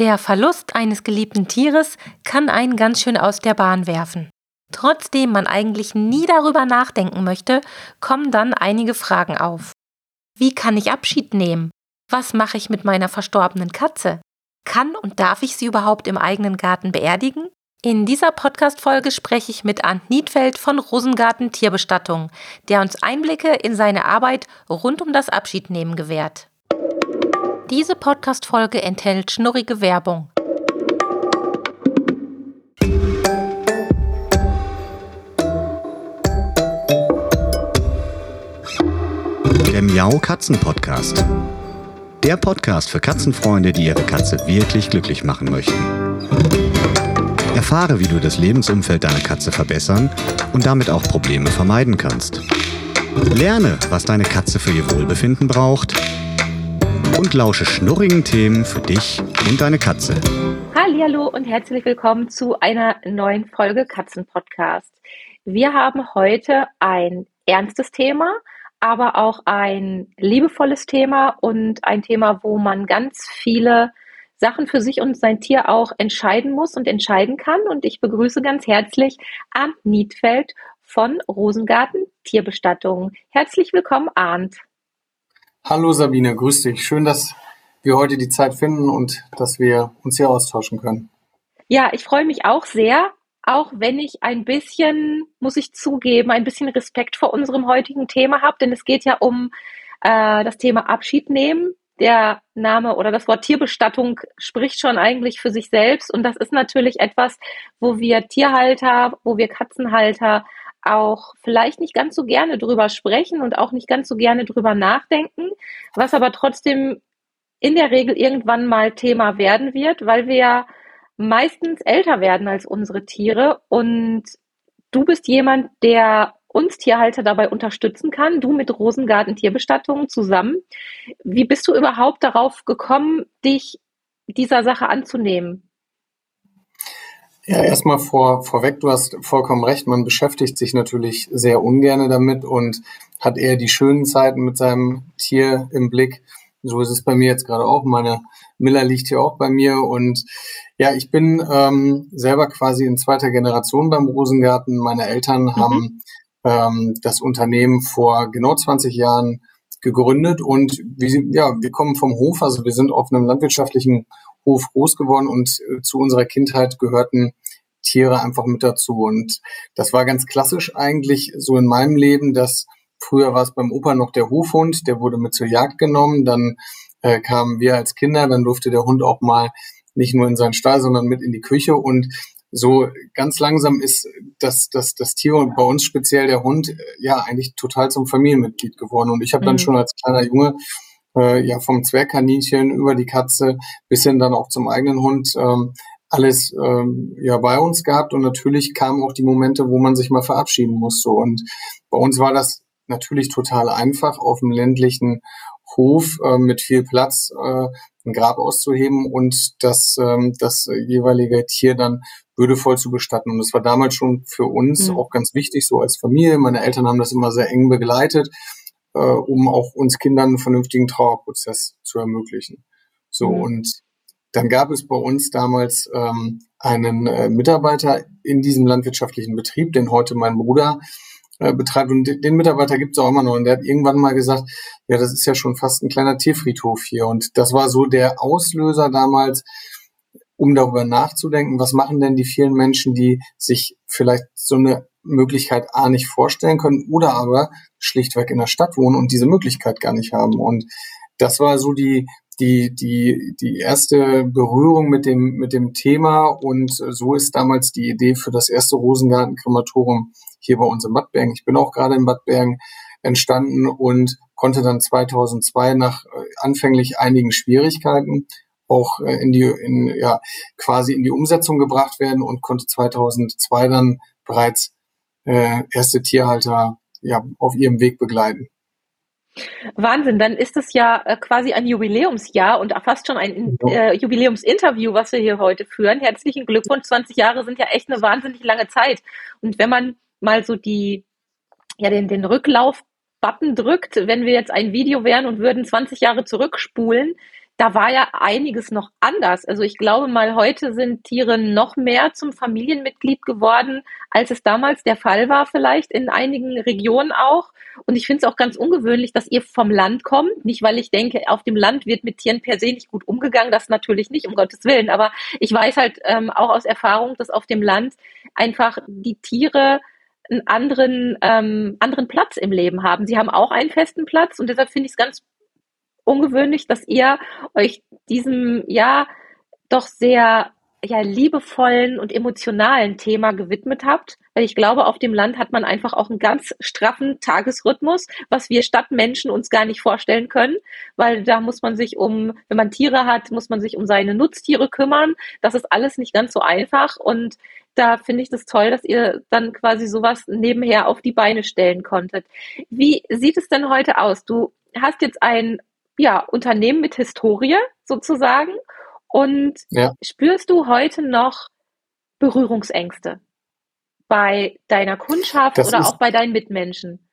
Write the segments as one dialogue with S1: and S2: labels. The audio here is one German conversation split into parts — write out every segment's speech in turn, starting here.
S1: Der Verlust eines geliebten Tieres kann einen ganz schön aus der Bahn werfen. Trotzdem man eigentlich nie darüber nachdenken möchte, kommen dann einige Fragen auf. Wie kann ich Abschied nehmen? Was mache ich mit meiner verstorbenen Katze? Kann und darf ich sie überhaupt im eigenen Garten beerdigen? In dieser Podcast-Folge spreche ich mit Arndt Niedfeld von Rosengarten Tierbestattung, der uns Einblicke in seine Arbeit rund um das Abschiednehmen gewährt. Diese Podcast-Folge enthält schnurrige Werbung.
S2: Der Miau Katzen Podcast. Der Podcast für Katzenfreunde, die ihre Katze wirklich glücklich machen möchten. Erfahre, wie du das Lebensumfeld deiner Katze verbessern und damit auch Probleme vermeiden kannst. Lerne, was deine Katze für ihr Wohlbefinden braucht und lausche schnurrigen Themen für dich und deine Katze.
S1: Hallo und herzlich willkommen zu einer neuen Folge Katzenpodcast. Wir haben heute ein ernstes Thema, aber auch ein liebevolles Thema und ein Thema, wo man ganz viele Sachen für sich und sein Tier auch entscheiden muss und entscheiden kann. Und ich begrüße ganz herzlich Arndt Niedfeld von Rosengarten Tierbestattung. Herzlich willkommen, Arndt.
S3: Hallo Sabine, grüß dich. Schön, dass wir heute die Zeit finden und dass wir uns hier austauschen können.
S1: Ja, ich freue mich auch sehr, auch wenn ich ein bisschen, muss ich zugeben, ein bisschen Respekt vor unserem heutigen Thema habe, denn es geht ja um äh, das Thema Abschied nehmen. Der Name oder das Wort Tierbestattung spricht schon eigentlich für sich selbst und das ist natürlich etwas, wo wir Tierhalter, wo wir Katzenhalter auch vielleicht nicht ganz so gerne drüber sprechen und auch nicht ganz so gerne drüber nachdenken, was aber trotzdem in der Regel irgendwann mal Thema werden wird, weil wir ja meistens älter werden als unsere Tiere und du bist jemand, der uns Tierhalter dabei unterstützen kann, du mit Rosengarten Tierbestattungen zusammen. Wie bist du überhaupt darauf gekommen, dich dieser Sache anzunehmen?
S3: Ja, erstmal vor, vorweg, du hast vollkommen recht, man beschäftigt sich natürlich sehr ungern damit und hat eher die schönen Zeiten mit seinem Tier im Blick. So ist es bei mir jetzt gerade auch. Meine Miller liegt hier auch bei mir und ja, ich bin ähm, selber quasi in zweiter Generation beim Rosengarten. Meine Eltern mhm. haben ähm, das Unternehmen vor genau 20 Jahren gegründet und wir, ja, wir kommen vom Hof, also wir sind auf einem landwirtschaftlichen Hof groß geworden und äh, zu unserer Kindheit gehörten Tiere einfach mit dazu. Und das war ganz klassisch eigentlich so in meinem Leben, dass früher war es beim Opa noch der Hofhund, der wurde mit zur Jagd genommen, dann äh, kamen wir als Kinder, dann durfte der Hund auch mal nicht nur in seinen Stall, sondern mit in die Küche und so ganz langsam ist das, das, das Tier und bei uns speziell der Hund äh, ja eigentlich total zum Familienmitglied geworden. Und ich habe dann mhm. schon als kleiner Junge äh, ja vom Zwergkaninchen über die Katze bis hin dann auch zum eigenen Hund ähm, alles ähm, ja bei uns gehabt. Und natürlich kamen auch die Momente, wo man sich mal verabschieden musste. Und bei uns war das natürlich total einfach auf dem ländlichen Hof äh, mit viel Platz äh, ein Grab auszuheben und das ähm, das jeweilige Tier dann würdevoll zu bestatten und das war damals schon für uns mhm. auch ganz wichtig so als Familie. Meine Eltern haben das immer sehr eng begleitet äh, um auch uns Kindern einen vernünftigen Trauerprozess zu ermöglichen. So mhm. und dann gab es bei uns damals ähm, einen äh, Mitarbeiter in diesem landwirtschaftlichen Betrieb, den heute mein Bruder äh, betreibt. Und den Mitarbeiter gibt es auch immer noch. Und der hat irgendwann mal gesagt, ja, das ist ja schon fast ein kleiner Tierfriedhof hier. Und das war so der Auslöser damals, um darüber nachzudenken, was machen denn die vielen Menschen, die sich vielleicht so eine Möglichkeit A nicht vorstellen können oder aber schlichtweg in der Stadt wohnen und diese Möglichkeit gar nicht haben. Und das war so die, die, die, die erste Berührung mit dem, mit dem Thema und so ist damals die Idee für das erste Rosengarten-Krematorium hier bei uns in Bad Bergen. Ich bin auch gerade in Bad Bergen entstanden und konnte dann 2002 nach äh, anfänglich einigen Schwierigkeiten auch äh, in die, in, ja, quasi in die Umsetzung gebracht werden und konnte 2002 dann bereits äh, erste Tierhalter ja, auf ihrem Weg begleiten.
S1: Wahnsinn, dann ist es ja äh, quasi ein Jubiläumsjahr und fast schon ein äh, Jubiläumsinterview, was wir hier heute führen. Herzlichen Glückwunsch, 20 Jahre sind ja echt eine wahnsinnig lange Zeit. Und wenn man mal so die, ja, den, den Rücklauf-Button drückt, wenn wir jetzt ein Video wären und würden 20 Jahre zurückspulen, da war ja einiges noch anders. Also ich glaube mal, heute sind Tiere noch mehr zum Familienmitglied geworden, als es damals der Fall war, vielleicht in einigen Regionen auch. Und ich finde es auch ganz ungewöhnlich, dass ihr vom Land kommt. Nicht, weil ich denke, auf dem Land wird mit Tieren per se nicht gut umgegangen, das natürlich nicht, um Gottes Willen. Aber ich weiß halt ähm, auch aus Erfahrung, dass auf dem Land einfach die Tiere einen anderen, ähm, anderen Platz im Leben haben. Sie haben auch einen festen Platz und deshalb finde ich es ganz ungewöhnlich, dass ihr euch diesem, ja, doch sehr ja, liebevollen und emotionalen Thema gewidmet habt. Weil ich glaube, auf dem Land hat man einfach auch einen ganz straffen Tagesrhythmus, was wir Stadtmenschen uns gar nicht vorstellen können. Weil da muss man sich um, wenn man Tiere hat, muss man sich um seine Nutztiere kümmern. Das ist alles nicht ganz so einfach. Und da finde ich das toll, dass ihr dann quasi sowas nebenher auf die Beine stellen konntet. Wie sieht es denn heute aus? Du hast jetzt ein ja, Unternehmen mit Historie sozusagen. Und ja. spürst du heute noch Berührungsängste bei deiner Kundschaft das oder auch bei deinen Mitmenschen?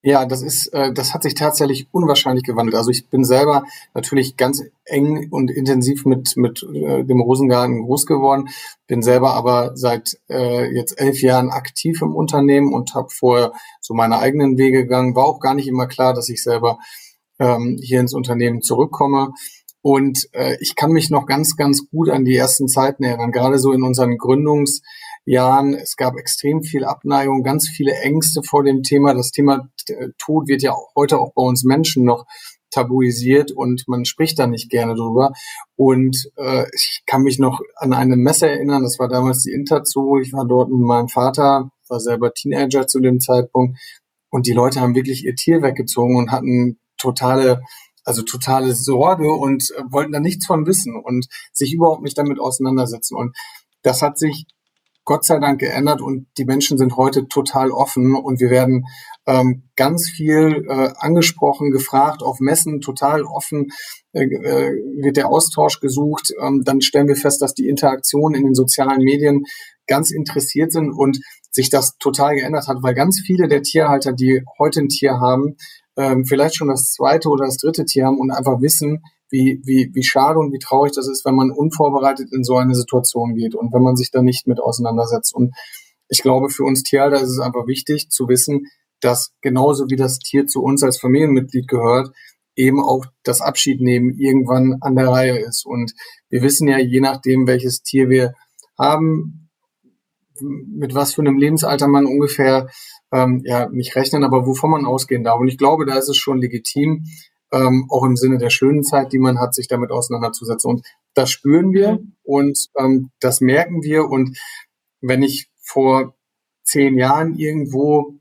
S3: Ja, das ist, äh, das hat sich tatsächlich unwahrscheinlich gewandelt. Also ich bin selber natürlich ganz eng und intensiv mit mit äh, dem Rosengarten groß geworden, bin selber aber seit äh, jetzt elf Jahren aktiv im Unternehmen und habe vorher so meine eigenen Wege gegangen. War auch gar nicht immer klar, dass ich selber ähm, hier ins Unternehmen zurückkomme. Und äh, ich kann mich noch ganz, ganz gut an die ersten Zeiten erinnern, gerade so in unseren Gründungsjahren. Es gab extrem viel Abneigung, ganz viele Ängste vor dem Thema. Das Thema äh, Tod wird ja heute auch bei uns Menschen noch tabuisiert und man spricht da nicht gerne drüber. Und äh, ich kann mich noch an eine Messe erinnern, das war damals die Interzoo. Ich war dort mit meinem Vater, war selber Teenager zu dem Zeitpunkt. Und die Leute haben wirklich ihr Tier weggezogen und hatten totale, also totale Sorge und äh, wollten da nichts von wissen und sich überhaupt nicht damit auseinandersetzen. Und das hat sich Gott sei Dank geändert und die Menschen sind heute total offen und wir werden ähm, ganz viel äh, angesprochen, gefragt, auf Messen total offen äh, äh, wird der Austausch gesucht. Ähm, dann stellen wir fest, dass die Interaktionen in den sozialen Medien ganz interessiert sind und sich das total geändert hat, weil ganz viele der Tierhalter, die heute ein Tier haben, ähm, vielleicht schon das zweite oder das dritte Tier haben und einfach wissen, wie, wie, wie schade und wie traurig das ist, wenn man unvorbereitet in so eine Situation geht und wenn man sich da nicht mit auseinandersetzt. Und ich glaube, für uns Tierhalter ist es einfach wichtig zu wissen, dass genauso wie das Tier zu uns als Familienmitglied gehört, eben auch das Abschiednehmen irgendwann an der Reihe ist. Und wir wissen ja, je nachdem, welches Tier wir haben, mit was für einem Lebensalter man ungefähr ähm, ja nicht rechnen, aber wovon man ausgehen darf. Und ich glaube, da ist es schon legitim, ähm, auch im Sinne der schönen Zeit, die man hat, sich damit auseinanderzusetzen. Und das spüren wir mhm. und ähm, das merken wir. Und wenn ich vor zehn Jahren irgendwo,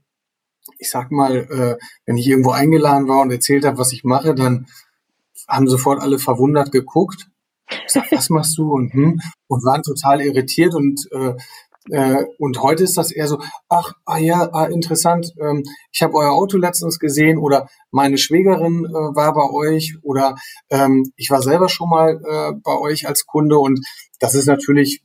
S3: ich sag mal, äh, wenn ich irgendwo eingeladen war und erzählt habe, was ich mache, dann haben sofort alle verwundert geguckt. Ich sag, was machst du? Und, hm, und waren total irritiert und äh, äh, und heute ist das eher so, ach, ah ja, ah, interessant, ähm, ich habe euer Auto letztens gesehen oder meine Schwägerin äh, war bei euch oder ähm, ich war selber schon mal äh, bei euch als Kunde und das ist natürlich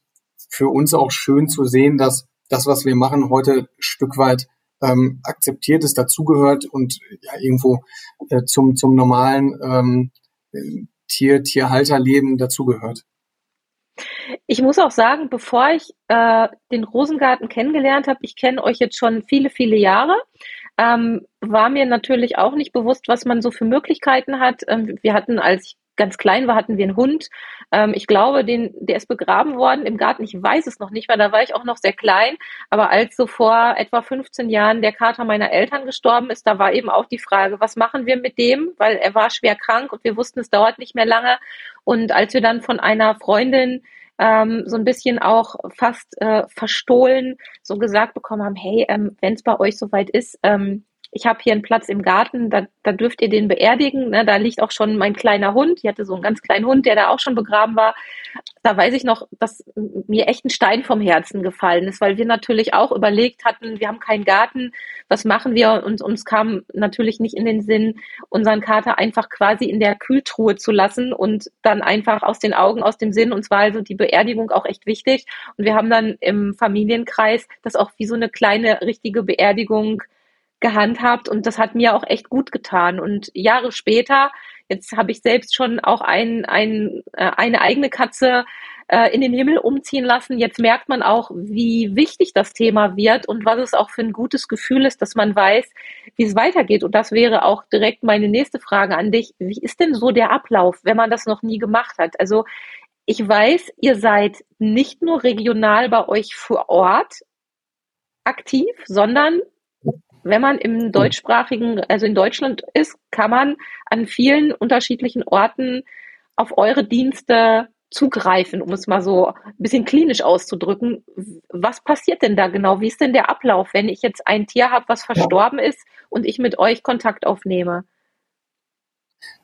S3: für uns auch schön zu sehen, dass das, was wir machen, heute ein Stück weit ähm, akzeptiert ist, dazugehört und ja irgendwo äh, zum, zum normalen ähm, Tier, Tierhalterleben dazugehört.
S1: Ich muss auch sagen, bevor ich äh, den Rosengarten kennengelernt habe, ich kenne euch jetzt schon viele, viele Jahre, ähm, war mir natürlich auch nicht bewusst, was man so für Möglichkeiten hat. Ähm, wir hatten, als ich ganz klein war, hatten wir einen Hund. Ähm, ich glaube, den, der ist begraben worden im Garten. Ich weiß es noch nicht, weil da war ich auch noch sehr klein. Aber als so vor etwa 15 Jahren der Kater meiner Eltern gestorben ist, da war eben auch die Frage, was machen wir mit dem? Weil er war schwer krank und wir wussten, es dauert nicht mehr lange. Und als wir dann von einer Freundin ähm, so ein bisschen auch fast äh, verstohlen so gesagt bekommen haben, hey, ähm, wenn es bei euch soweit ist, ähm, ich habe hier einen Platz im Garten, da, da dürft ihr den beerdigen. Ne? Da liegt auch schon mein kleiner Hund. Ich hatte so einen ganz kleinen Hund, der da auch schon begraben war. Da weiß ich noch, dass mir echt ein Stein vom Herzen gefallen ist, weil wir natürlich auch überlegt hatten, wir haben keinen Garten, was machen wir? Und uns kam natürlich nicht in den Sinn, unseren Kater einfach quasi in der Kühltruhe zu lassen und dann einfach aus den Augen, aus dem Sinn. Uns war also die Beerdigung auch echt wichtig. Und wir haben dann im Familienkreis das auch wie so eine kleine richtige Beerdigung gehandhabt und das hat mir auch echt gut getan. Und Jahre später, Jetzt habe ich selbst schon auch ein, ein, äh, eine eigene Katze äh, in den Himmel umziehen lassen. Jetzt merkt man auch, wie wichtig das Thema wird und was es auch für ein gutes Gefühl ist, dass man weiß, wie es weitergeht. Und das wäre auch direkt meine nächste Frage an dich. Wie ist denn so der Ablauf, wenn man das noch nie gemacht hat? Also ich weiß, ihr seid nicht nur regional bei euch vor Ort aktiv, sondern wenn man im deutschsprachigen, also in Deutschland ist, kann man an vielen unterschiedlichen Orten auf eure Dienste zugreifen, um es mal so ein bisschen klinisch auszudrücken. Was passiert denn da genau? Wie ist denn der Ablauf, wenn ich jetzt ein Tier habe, was verstorben ist und ich mit euch Kontakt aufnehme?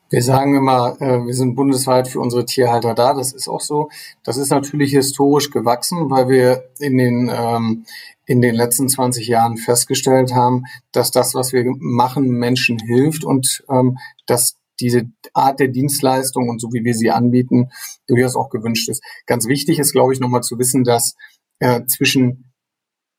S3: Wir sagen immer, äh, wir sind bundesweit für unsere Tierhalter da. Das ist auch so. Das ist natürlich historisch gewachsen, weil wir in den, ähm, in den letzten 20 Jahren festgestellt haben, dass das, was wir machen, Menschen hilft und ähm, dass diese Art der Dienstleistung und so wie wir sie anbieten, durchaus auch gewünscht ist. Ganz wichtig ist, glaube ich, nochmal zu wissen, dass äh, zwischen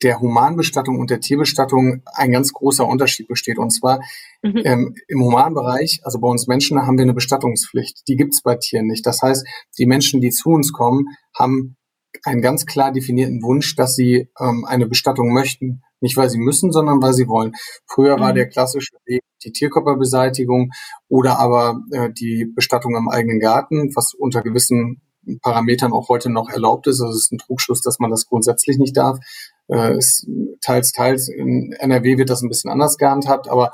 S3: der Humanbestattung und der Tierbestattung ein ganz großer Unterschied besteht. Und zwar mhm. ähm, im Humanbereich, also bei uns Menschen, haben wir eine Bestattungspflicht. Die gibt es bei Tieren nicht. Das heißt, die Menschen, die zu uns kommen, haben einen ganz klar definierten Wunsch, dass sie ähm, eine Bestattung möchten. Nicht, weil sie müssen, sondern weil sie wollen. Früher mhm. war der klassische Weg die Tierkörperbeseitigung oder aber äh, die Bestattung im eigenen Garten, was unter gewissen Parametern auch heute noch erlaubt ist. Also es ist ein Trugschluss, dass man das grundsätzlich nicht darf. Äh, ist teils, teils. In NRW wird das ein bisschen anders gehandhabt, aber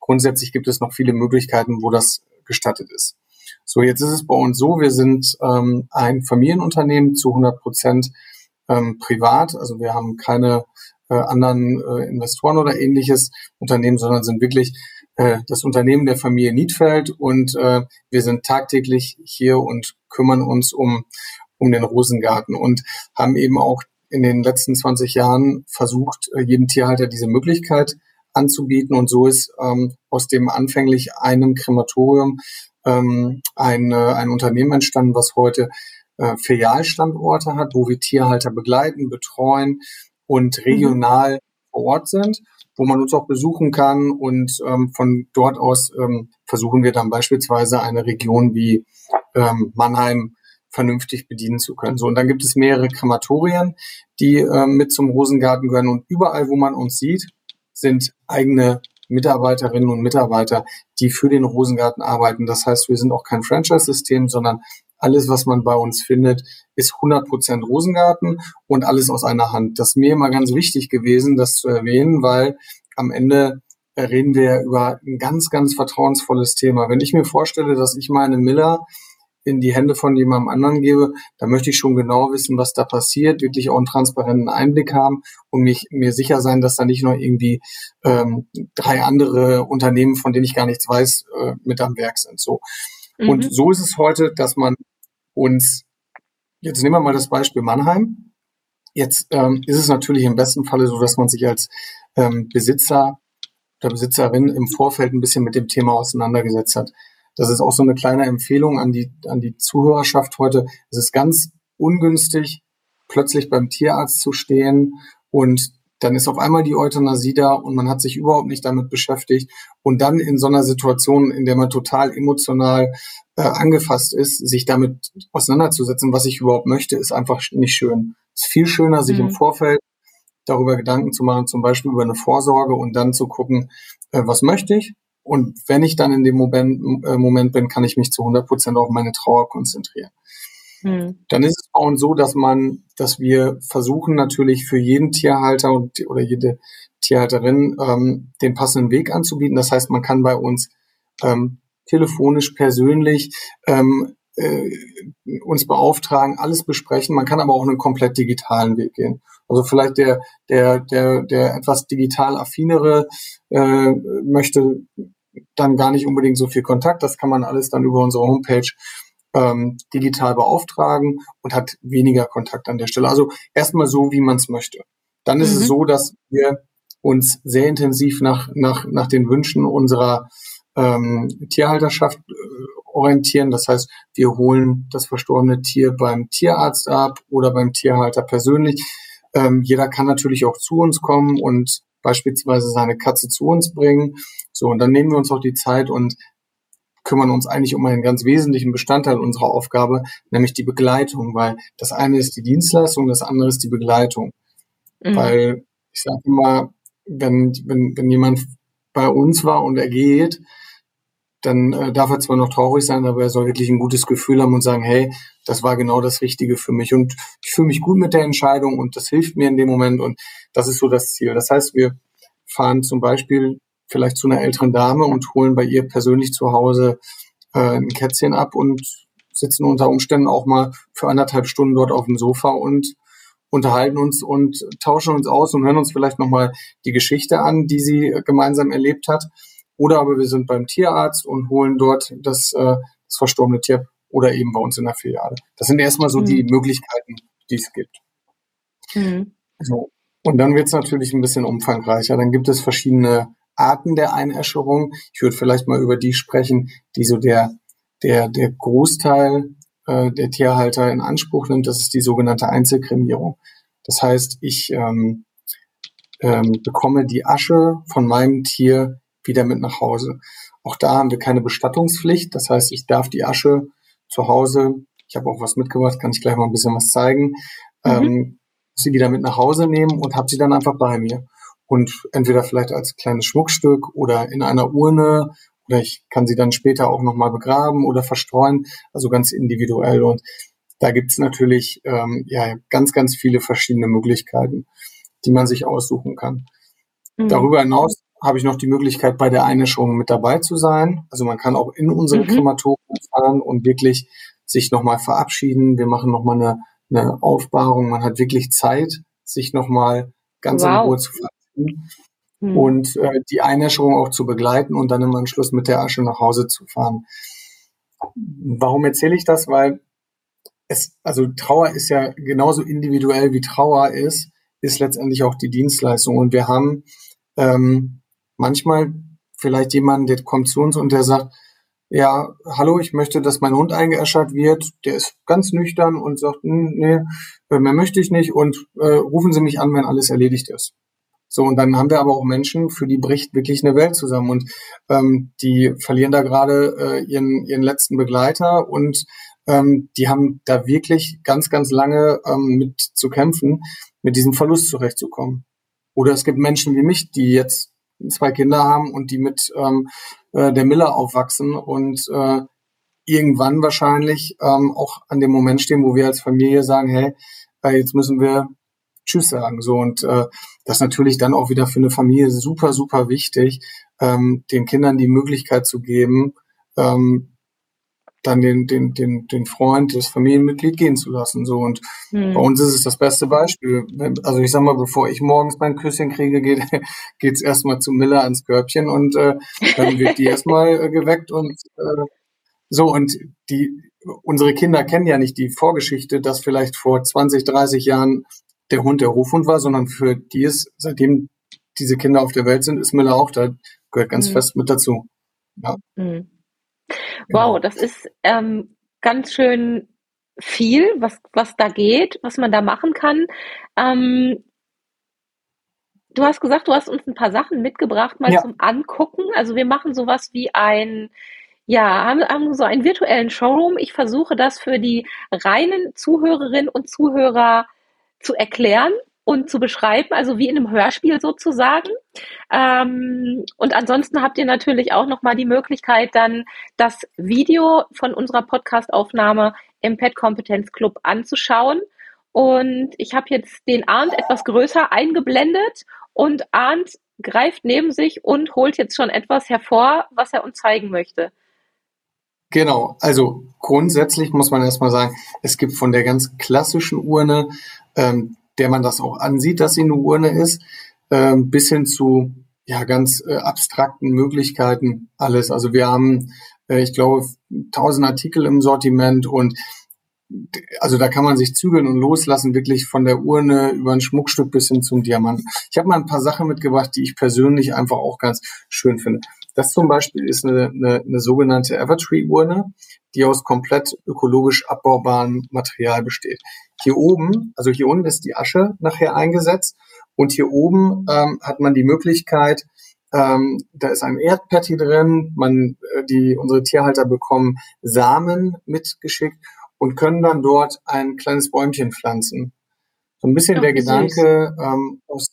S3: grundsätzlich gibt es noch viele Möglichkeiten, wo das gestattet ist. So, jetzt ist es bei uns so, wir sind ähm, ein Familienunternehmen zu 100 Prozent ähm, privat. Also wir haben keine äh, anderen äh, Investoren oder ähnliches Unternehmen, sondern sind wirklich äh, das Unternehmen der Familie Niedfeld und äh, wir sind tagtäglich hier und kümmern uns um, um den Rosengarten und haben eben auch in den letzten 20 Jahren versucht, äh, jedem Tierhalter diese Möglichkeit anzubieten. Und so ist ähm, aus dem anfänglich einem Krematorium ähm, ein, äh, ein Unternehmen entstanden, was heute äh, Filialstandorte hat, wo wir Tierhalter begleiten, betreuen und mhm. regional mhm. vor Ort sind, wo man uns auch besuchen kann. Und ähm, von dort aus ähm, versuchen wir dann beispielsweise eine Region wie ähm, Mannheim vernünftig bedienen zu können. So, und dann gibt es mehrere Krematorien, die äh, mit zum Rosengarten gehören. Und überall, wo man uns sieht, sind eigene Mitarbeiterinnen und Mitarbeiter, die für den Rosengarten arbeiten. Das heißt, wir sind auch kein Franchise-System, sondern alles, was man bei uns findet, ist 100% Rosengarten und alles aus einer Hand. Das ist mir immer ganz wichtig gewesen, das zu erwähnen, weil am Ende reden wir über ein ganz, ganz vertrauensvolles Thema. Wenn ich mir vorstelle, dass ich meine Miller in die Hände von jemandem anderen gebe, da möchte ich schon genau wissen, was da passiert, wirklich auch einen transparenten Einblick haben und mich mir sicher sein, dass da nicht noch irgendwie ähm, drei andere Unternehmen, von denen ich gar nichts weiß, äh, mit am Werk sind. So. Mhm. Und so ist es heute, dass man uns, jetzt nehmen wir mal das Beispiel Mannheim. Jetzt ähm, ist es natürlich im besten Falle so, dass man sich als ähm, Besitzer oder Besitzerin im Vorfeld ein bisschen mit dem Thema auseinandergesetzt hat. Das ist auch so eine kleine Empfehlung an die, an die Zuhörerschaft heute. Es ist ganz ungünstig, plötzlich beim Tierarzt zu stehen und dann ist auf einmal die Euthanasie da und man hat sich überhaupt nicht damit beschäftigt und dann in so einer Situation, in der man total emotional äh, angefasst ist, sich damit auseinanderzusetzen, was ich überhaupt möchte, ist einfach nicht schön. Es ist viel schöner, sich mhm. im Vorfeld darüber Gedanken zu machen, zum Beispiel über eine Vorsorge und dann zu gucken, äh, was möchte ich, und wenn ich dann in dem Moment, äh, Moment bin, kann ich mich zu 100 Prozent auf meine Trauer konzentrieren. Hm. Dann ist es bei uns so, dass man, dass wir versuchen natürlich für jeden Tierhalter und, oder jede Tierhalterin ähm, den passenden Weg anzubieten. Das heißt, man kann bei uns ähm, telefonisch, persönlich ähm, äh, uns beauftragen, alles besprechen. Man kann aber auch einen komplett digitalen Weg gehen. Also vielleicht der, der, der, der etwas digital affinere äh, möchte dann gar nicht unbedingt so viel Kontakt. Das kann man alles dann über unsere Homepage ähm, digital beauftragen und hat weniger Kontakt an der Stelle. Also erstmal so, wie man es möchte. Dann ist mhm. es so, dass wir uns sehr intensiv nach, nach, nach den Wünschen unserer ähm, Tierhalterschaft äh, orientieren. Das heißt, wir holen das verstorbene Tier beim Tierarzt ab oder beim Tierhalter persönlich. Ähm, jeder kann natürlich auch zu uns kommen und beispielsweise seine Katze zu uns bringen. So, und dann nehmen wir uns auch die Zeit und kümmern uns eigentlich um einen ganz wesentlichen Bestandteil unserer Aufgabe, nämlich die Begleitung, weil das eine ist die Dienstleistung, das andere ist die Begleitung. Mhm. Weil ich sage immer, wenn, wenn, wenn jemand bei uns war und er geht, dann äh, darf er zwar noch traurig sein, aber er soll wirklich ein gutes Gefühl haben und sagen, hey, das war genau das Richtige für mich und ich fühle mich gut mit der Entscheidung und das hilft mir in dem Moment und das ist so das Ziel. Das heißt, wir fahren zum Beispiel vielleicht zu einer älteren Dame und holen bei ihr persönlich zu Hause äh, ein Kätzchen ab und sitzen unter Umständen auch mal für anderthalb Stunden dort auf dem Sofa und unterhalten uns und tauschen uns aus und hören uns vielleicht nochmal die Geschichte an, die sie gemeinsam erlebt hat oder aber wir sind beim Tierarzt und holen dort das, äh, das verstorbene Tier oder eben bei uns in der Filiale. Das sind erstmal so mhm. die Möglichkeiten, die es gibt. Mhm. So. Und dann wird es natürlich ein bisschen umfangreicher. Dann gibt es verschiedene Arten der Einäscherung. Ich würde vielleicht mal über die sprechen, die so der, der, der Großteil äh, der Tierhalter in Anspruch nimmt. Das ist die sogenannte Einzelkremierung. Das heißt, ich ähm, ähm, bekomme die Asche von meinem Tier wieder mit nach Hause. Auch da haben wir keine Bestattungspflicht. Das heißt, ich darf die Asche zu Hause, ich habe auch was mitgebracht, kann ich gleich mal ein bisschen was zeigen, mhm. ähm, sie wieder mit nach Hause nehmen und habe sie dann einfach bei mir. Und entweder vielleicht als kleines Schmuckstück oder in einer Urne oder ich kann sie dann später auch nochmal begraben oder verstreuen, also ganz individuell. Und da gibt's natürlich ähm, ja ganz, ganz viele verschiedene Möglichkeiten, die man sich aussuchen kann. Mhm. Darüber hinaus habe ich noch die Möglichkeit, bei der Einäscherung mit dabei zu sein. Also man kann auch in unsere mhm. Krematorien fahren und wirklich sich nochmal verabschieden. Wir machen nochmal eine, eine Aufbahrung. Man hat wirklich Zeit, sich nochmal ganz wow. in Ruhe zu verabschieden mhm. und äh, die Einäscherung auch zu begleiten und dann im Anschluss mit der Asche nach Hause zu fahren. Warum erzähle ich das? Weil es, also Trauer ist ja genauso individuell wie Trauer ist, ist letztendlich auch die Dienstleistung. Und wir haben ähm, manchmal vielleicht jemand, der kommt zu uns und der sagt, ja, hallo, ich möchte, dass mein Hund eingeäschert wird. Der ist ganz nüchtern und sagt, hm, nee, mehr möchte ich nicht und äh, rufen Sie mich an, wenn alles erledigt ist. So, und dann haben wir aber auch Menschen, für die bricht wirklich eine Welt zusammen und ähm, die verlieren da gerade äh, ihren, ihren letzten Begleiter und ähm, die haben da wirklich ganz, ganz lange ähm, mit zu kämpfen, mit diesem Verlust zurechtzukommen. Oder es gibt Menschen wie mich, die jetzt zwei Kinder haben und die mit ähm, äh, der Miller aufwachsen und äh, irgendwann wahrscheinlich ähm, auch an dem Moment stehen, wo wir als Familie sagen, hey, äh, jetzt müssen wir Tschüss sagen. So und äh, das ist natürlich dann auch wieder für eine Familie super, super wichtig, ähm, den Kindern die Möglichkeit zu geben, ähm, dann den, den, den, den Freund, das Familienmitglied gehen zu lassen. So und hm. bei uns ist es das beste Beispiel. Also ich sag mal, bevor ich morgens mein Küsschen kriege, geht geht's erstmal zu Miller ans Körbchen und äh, dann wird die erstmal äh, geweckt und äh, so und die unsere Kinder kennen ja nicht die Vorgeschichte, dass vielleicht vor 20, 30 Jahren der Hund der Rufhund war, sondern für die ist, seitdem diese Kinder auf der Welt sind, ist Miller auch da, gehört ganz hm. fest mit dazu. Ja. Hm.
S1: Wow, genau. das ist ähm, ganz schön viel, was, was da geht, was man da machen kann. Ähm, du hast gesagt, du hast uns ein paar Sachen mitgebracht, mal ja. zum Angucken. Also wir machen sowas wie ein, ja, haben, haben so einen virtuellen Showroom. Ich versuche das für die reinen Zuhörerinnen und Zuhörer zu erklären und zu beschreiben, also wie in einem Hörspiel sozusagen. Ähm, und ansonsten habt ihr natürlich auch nochmal die Möglichkeit, dann das Video von unserer Podcastaufnahme im Pet Kompetenz Club anzuschauen. Und ich habe jetzt den Arndt etwas größer eingeblendet und Arndt greift neben sich und holt jetzt schon etwas hervor, was er uns zeigen möchte.
S3: Genau, also grundsätzlich muss man erstmal sagen, es gibt von der ganz klassischen Urne ähm, der man das auch ansieht, dass sie eine Urne ist, äh, bis hin zu ja ganz äh, abstrakten Möglichkeiten alles. Also wir haben, äh, ich glaube, tausend Artikel im Sortiment und also da kann man sich zügeln und loslassen, wirklich von der Urne über ein Schmuckstück bis hin zum Diamanten. Ich habe mal ein paar Sachen mitgebracht, die ich persönlich einfach auch ganz schön finde. Das zum Beispiel ist eine, eine, eine sogenannte Evertree-Urne, die aus komplett ökologisch abbaubarem Material besteht. Hier oben, also hier unten ist die Asche nachher eingesetzt und hier oben ähm, hat man die Möglichkeit, Ähm, da ist ein Erdpatty drin. Man, äh, die, unsere Tierhalter bekommen Samen mitgeschickt und können dann dort ein kleines Bäumchen pflanzen. So ein bisschen Ach, der Gedanke, ähm, aus,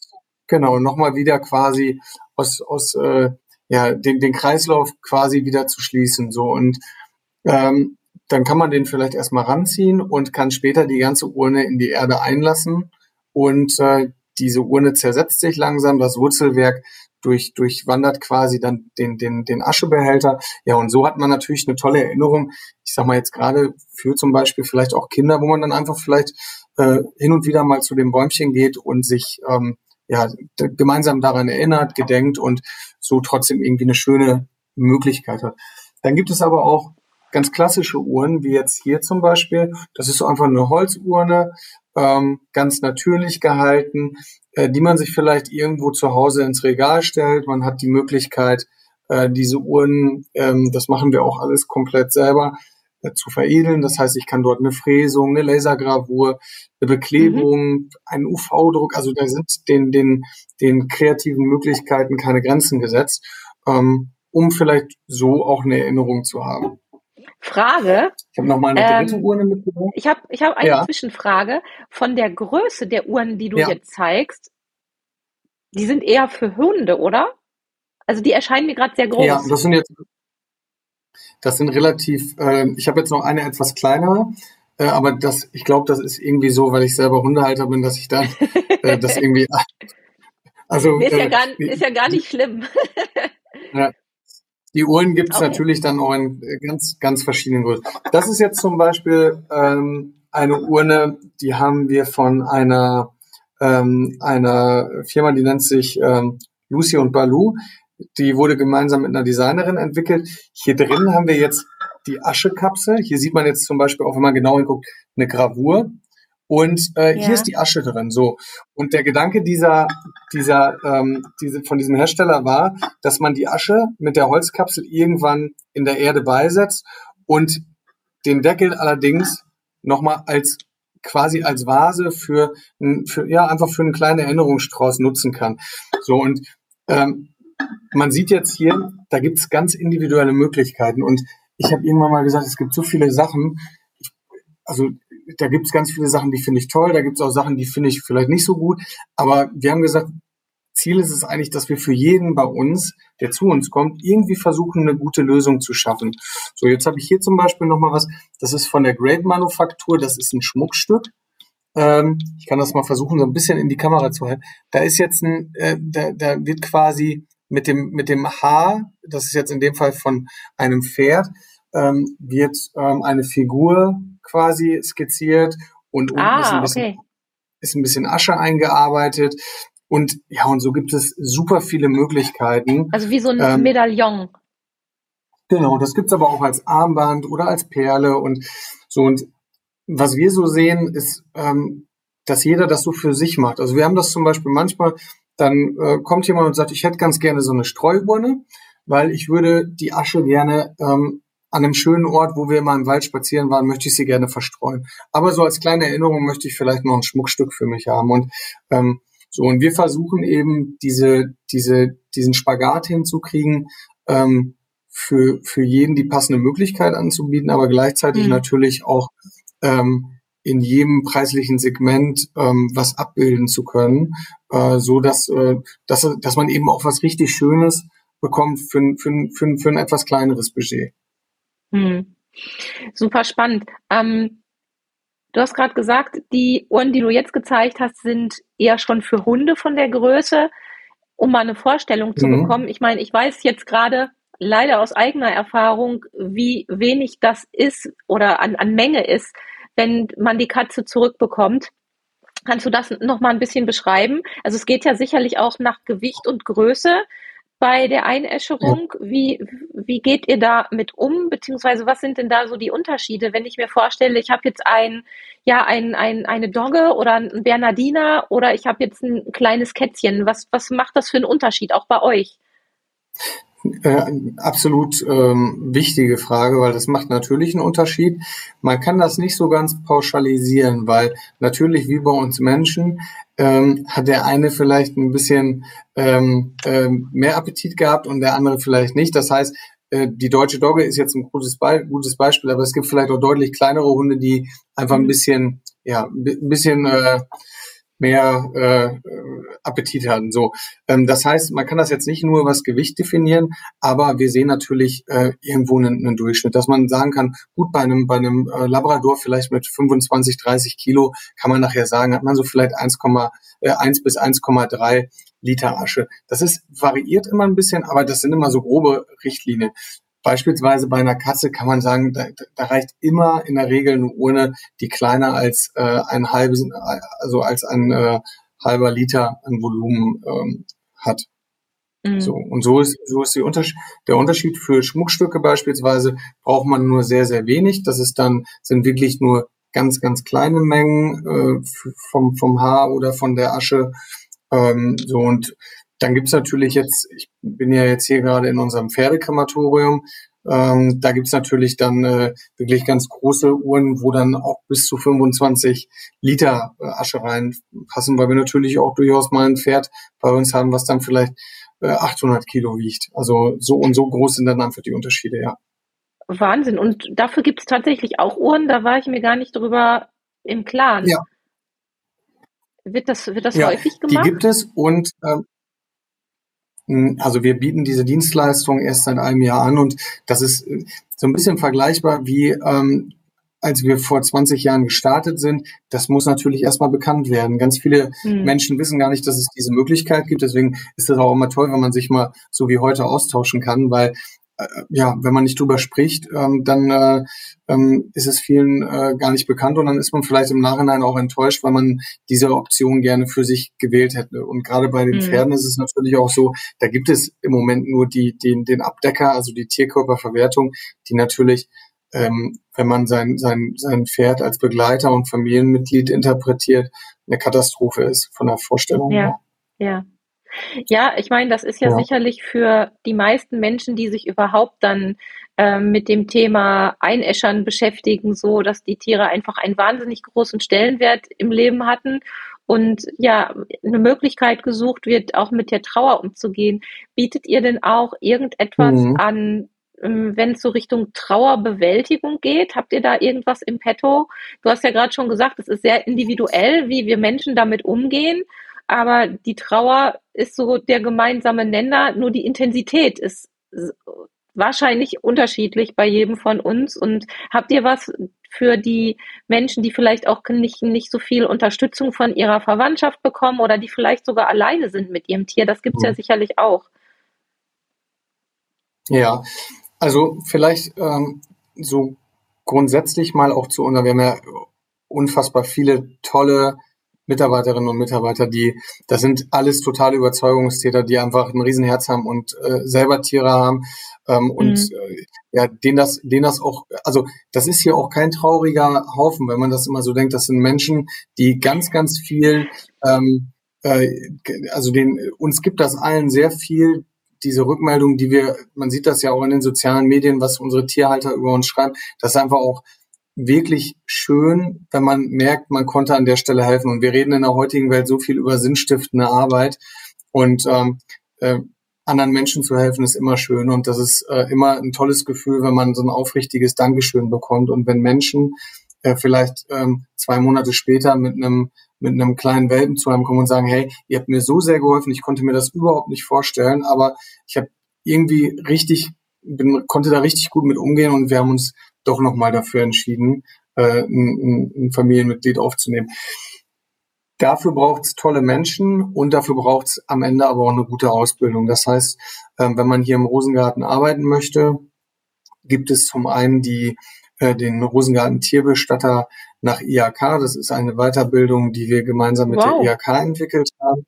S3: genau, nochmal wieder quasi aus, aus äh, ja, den, den Kreislauf quasi wieder zu schließen. So und ähm, dann kann man den vielleicht erstmal ranziehen und kann später die ganze Urne in die Erde einlassen und äh, diese Urne zersetzt sich langsam, das Wurzelwerk durch, durchwandert quasi dann den, den, den Aschebehälter. Ja, und so hat man natürlich eine tolle Erinnerung. Ich sag mal jetzt gerade für zum Beispiel vielleicht auch Kinder, wo man dann einfach vielleicht äh, hin und wieder mal zu dem Bäumchen geht und sich ähm, ja gemeinsam daran erinnert, gedenkt und so trotzdem irgendwie eine schöne Möglichkeit hat. Dann gibt es aber auch ganz klassische Uhren, wie jetzt hier zum Beispiel. Das ist so einfach eine Holzurne, ähm, ganz natürlich gehalten, äh, die man sich vielleicht irgendwo zu Hause ins Regal stellt. Man hat die Möglichkeit, äh, diese Uhren, ähm, das machen wir auch alles komplett selber, äh, zu veredeln. Das heißt, ich kann dort eine Fräsung, eine Lasergravur, eine Beklebung, mhm. einen UV-Druck, also da sind den, den, den kreativen Möglichkeiten keine Grenzen gesetzt, ähm, um vielleicht so auch eine Erinnerung zu haben.
S1: Frage.
S3: Ich habe noch mal eine dritte ähm, Urne
S1: mitgebracht. Ich habe ich hab eine ja. Zwischenfrage. Von der Größe der Uhren, die du ja. jetzt zeigst, die sind eher für Hunde, oder? Also die erscheinen mir gerade sehr groß.
S3: Ja, das sind jetzt, das sind relativ, äh, ich habe jetzt noch eine etwas kleinere, äh, aber das, ich glaube, das ist irgendwie so, weil ich selber Hundehalter bin, dass ich da äh, das irgendwie,
S1: also. Ist ja, äh, gar, ist ja gar nicht schlimm.
S3: ja, die Uhren gibt es okay. natürlich dann auch in ganz, ganz verschiedenen Größen. Das ist jetzt zum Beispiel ähm, eine Urne, die haben wir von einer, ähm, einer Firma, die nennt sich ähm, Lucy und Baloo. Die wurde gemeinsam mit einer Designerin entwickelt. Hier drin haben wir jetzt die Aschekapsel. Hier sieht man jetzt zum Beispiel auch, wenn man genau hinguckt, eine Gravur. Und äh, ja. hier ist die Asche drin. So. Und der Gedanke dieser, dieser, ähm, diese, von diesem Hersteller war, dass man die Asche mit der Holzkapsel irgendwann in der Erde beisetzt und den Deckel allerdings nochmal als quasi als Vase für, für ja einfach für einen kleinen Erinnerungsstrauß nutzen kann. So und ähm, man sieht jetzt hier, da gibt es ganz individuelle Möglichkeiten und ich habe irgendwann mal gesagt, es gibt so viele Sachen. Also da gibt es ganz viele Sachen, die finde ich toll, da gibt es auch Sachen, die finde ich vielleicht nicht so gut. Aber wir haben gesagt, Ziel ist es eigentlich, dass wir für jeden bei uns, der zu uns kommt, irgendwie versuchen, eine gute Lösung zu schaffen. So, jetzt habe ich hier zum Beispiel nochmal was, das ist von der Great Manufaktur, das ist ein Schmuckstück. Ähm, ich kann das mal versuchen, so ein bisschen in die Kamera zu halten. Da ist jetzt ein, äh, da, da wird quasi mit dem, mit dem Haar, das ist jetzt in dem Fall von einem Pferd, ähm, wird ähm, eine Figur quasi skizziert und unten ah, ist, ein bisschen, okay. ist ein bisschen Asche eingearbeitet. Und ja, und so gibt es super viele Möglichkeiten.
S1: Also wie so ein ähm, Medaillon.
S3: Genau, das gibt's aber auch als Armband oder als Perle und so. Und was wir so sehen, ist, ähm, dass jeder das so für sich macht. Also wir haben das zum Beispiel manchmal, dann äh, kommt jemand und sagt, ich hätte ganz gerne so eine Streuurne, weil ich würde die Asche gerne ähm, an einem schönen Ort, wo wir mal im Wald spazieren waren, möchte ich sie gerne verstreuen. Aber so als kleine Erinnerung möchte ich vielleicht noch ein Schmuckstück für mich haben. Und ähm, so, und wir versuchen eben diese, diese, diesen Spagat hinzukriegen, ähm, für, für jeden die passende Möglichkeit anzubieten, aber gleichzeitig mhm. natürlich auch ähm, in jedem preislichen Segment ähm, was abbilden zu können, äh, so dass, äh, dass, dass man eben auch was richtig Schönes bekommt für, für, für, für ein etwas kleineres Budget.
S1: Hm. Super spannend. Ähm, du hast gerade gesagt, die Uhren, die du jetzt gezeigt hast, sind eher schon für Hunde von der Größe. Um mal eine Vorstellung zu mhm. bekommen, ich meine, ich weiß jetzt gerade leider aus eigener Erfahrung, wie wenig das ist oder an, an Menge ist, wenn man die Katze zurückbekommt. Kannst du das noch mal ein bisschen beschreiben? Also es geht ja sicherlich auch nach Gewicht und Größe bei der Einäscherung. Wie, wie geht ihr da mit um? Beziehungsweise was sind denn da so die Unterschiede, wenn ich mir vorstelle, ich habe jetzt ein, ja, ein, ein, eine Dogge oder ein Bernardiner oder ich habe jetzt ein kleines Kätzchen. Was, was macht das für einen Unterschied auch bei euch?
S3: Äh, absolut ähm, wichtige Frage, weil das macht natürlich einen Unterschied. Man kann das nicht so ganz pauschalisieren, weil natürlich wie bei uns Menschen ähm, hat der eine vielleicht ein bisschen ähm, ähm, mehr Appetit gehabt und der andere vielleicht nicht. Das heißt, äh, die deutsche Dogge ist jetzt ein gutes, Be gutes Beispiel, aber es gibt vielleicht auch deutlich kleinere Hunde, die einfach ein mhm. bisschen, ja, ein bisschen äh, mehr äh, Appetit hatten. So, ähm, das heißt, man kann das jetzt nicht nur das Gewicht definieren, aber wir sehen natürlich äh, irgendwo einen, einen Durchschnitt, dass man sagen kann, gut bei einem bei einem äh, Labrador vielleicht mit 25, 30 Kilo kann man nachher sagen, hat man so vielleicht 1, äh, 1 bis 1,3 Liter Asche. Das ist variiert immer ein bisschen, aber das sind immer so grobe Richtlinien. Beispielsweise bei einer Katze kann man sagen, da, da reicht immer in der Regel eine Urne, die kleiner als äh, ein halbes, also als ein äh, halber Liter an Volumen ähm, hat. Mhm. So und so ist so ist Unterschied, der Unterschied für Schmuckstücke beispielsweise braucht man nur sehr sehr wenig. Das ist dann sind wirklich nur ganz ganz kleine Mengen äh, vom vom Haar oder von der Asche. Ähm, so und dann gibt's natürlich jetzt, ich bin ja jetzt hier gerade in unserem Pferdekrematorium, ähm, da gibt's natürlich dann äh, wirklich ganz große Uhren, wo dann auch bis zu 25 Liter äh, Asche reinpassen, weil wir natürlich auch durchaus mal ein Pferd bei uns haben, was dann vielleicht äh, 800 Kilo wiegt. Also so und so groß sind dann einfach die Unterschiede, ja.
S1: Wahnsinn. Und dafür gibt's tatsächlich auch Uhren, da war ich mir gar nicht drüber im Klaren.
S3: Ja.
S1: Wird das, wird das ja, häufig gemacht?
S3: Die gibt es und ähm, hm, also wir bieten diese Dienstleistung erst seit einem Jahr an und das ist äh, so ein bisschen vergleichbar wie ähm, als wir vor 20 Jahren gestartet sind, das muss natürlich erstmal bekannt werden. Ganz viele mhm. Menschen wissen gar nicht, dass es diese Möglichkeit gibt. Deswegen ist es auch immer toll, wenn man sich mal so wie heute austauschen kann, weil ja, wenn man nicht drüber spricht, ähm, dann äh, ähm, ist es vielen äh, gar nicht bekannt und dann ist man vielleicht im Nachhinein auch enttäuscht, weil man diese Option gerne für sich gewählt hätte. Und gerade bei den mhm. Pferden ist es natürlich auch so, da gibt es im Moment nur die, den, den Abdecker, also die Tierkörperverwertung, die natürlich ähm, wenn man sein, sein, sein Pferd als Begleiter und Familienmitglied interpretiert, eine Katastrophe ist von der Vorstellung.
S1: Ja, ja. Ja, ich meine, das ist ja, ja, sicherlich für die meisten Menschen, die sich überhaupt dann ähm, mit dem Thema Einäschern beschäftigen, so dass die Tiere einfach einen wahnsinnig großen Stellenwert im Leben hatten und ja, eine Möglichkeit gesucht wird, auch mit der Trauer umzugehen. Bietet ihr denn auch irgendetwas mhm. an, ähm, wenn es so Richtung Trauerbewältigung geht? Habt ihr da irgendwas im Petto? Du hast ja gerade schon gesagt, es ist sehr individuell, wie wir Menschen damit umgehen aber die Trauer ist so der gemeinsame Nenner, nur die Intensität ist wahrscheinlich unterschiedlich bei jedem von uns. Und habt ihr was für die Menschen, die vielleicht auch nicht, nicht so viel Unterstützung von ihrer Verwandtschaft bekommen oder die vielleicht sogar alleine sind mit ihrem Tier? Das gibt's mhm. ja sicherlich auch.
S3: Ja, also vielleicht ähm, so grundsätzlich mal auch zu uns, wir haben ja unfassbar viele tolle Mitarbeiterinnen und Mitarbeiter, die, das sind alles totale Überzeugungstäter, die einfach ein Riesenherz haben und äh, selber Tiere haben ähm, und mhm. äh, ja, denen das, denen das auch, also das ist hier auch kein trauriger Haufen, wenn man das immer so denkt. Das sind Menschen, die ganz, ganz viel, ähm, äh, also den, uns gibt das allen sehr viel diese Rückmeldung, die wir, man sieht das ja auch in den sozialen Medien, was unsere Tierhalter über uns schreiben, das ist einfach auch wirklich schön, wenn man merkt, man konnte an der Stelle helfen. Und wir reden in der heutigen Welt so viel über sinnstiftende Arbeit. Und ähm, äh, anderen Menschen zu helfen ist immer schön. Und das ist äh, immer ein tolles Gefühl, wenn man so ein aufrichtiges Dankeschön bekommt. Und wenn Menschen äh, vielleicht ähm, zwei Monate später mit einem mit einem kleinen Welpen zu einem kommen und sagen, hey, ihr habt mir so sehr geholfen, ich konnte mir das überhaupt nicht vorstellen, aber ich habe irgendwie richtig bin, konnte da richtig gut mit umgehen und wir haben uns doch nochmal dafür entschieden, äh, ein, ein Familienmitglied aufzunehmen. Dafür braucht es tolle Menschen und dafür braucht es am Ende aber auch eine gute Ausbildung. Das heißt, äh, wenn man hier im Rosengarten arbeiten möchte, gibt es zum einen die, äh, den Rosengarten Tierbestatter nach IAK. Das ist eine Weiterbildung, die wir gemeinsam mit wow. der IAK entwickelt haben,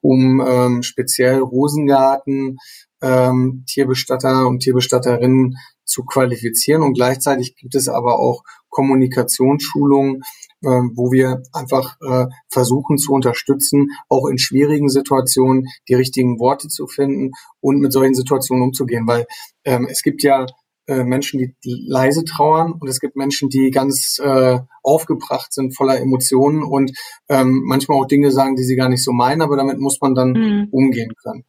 S3: um ähm, speziell Rosengarten ähm, Tierbestatter und Tierbestatterinnen zu qualifizieren. Und gleichzeitig gibt es aber auch Kommunikationsschulungen, äh, wo wir einfach äh, versuchen zu unterstützen, auch in schwierigen Situationen die richtigen Worte zu finden und mit solchen Situationen umzugehen. Weil ähm, es gibt ja äh, Menschen, die, die leise trauern und es gibt Menschen, die ganz äh, aufgebracht sind, voller Emotionen und ähm, manchmal auch Dinge sagen, die sie gar nicht so meinen, aber damit muss man dann mhm. umgehen können.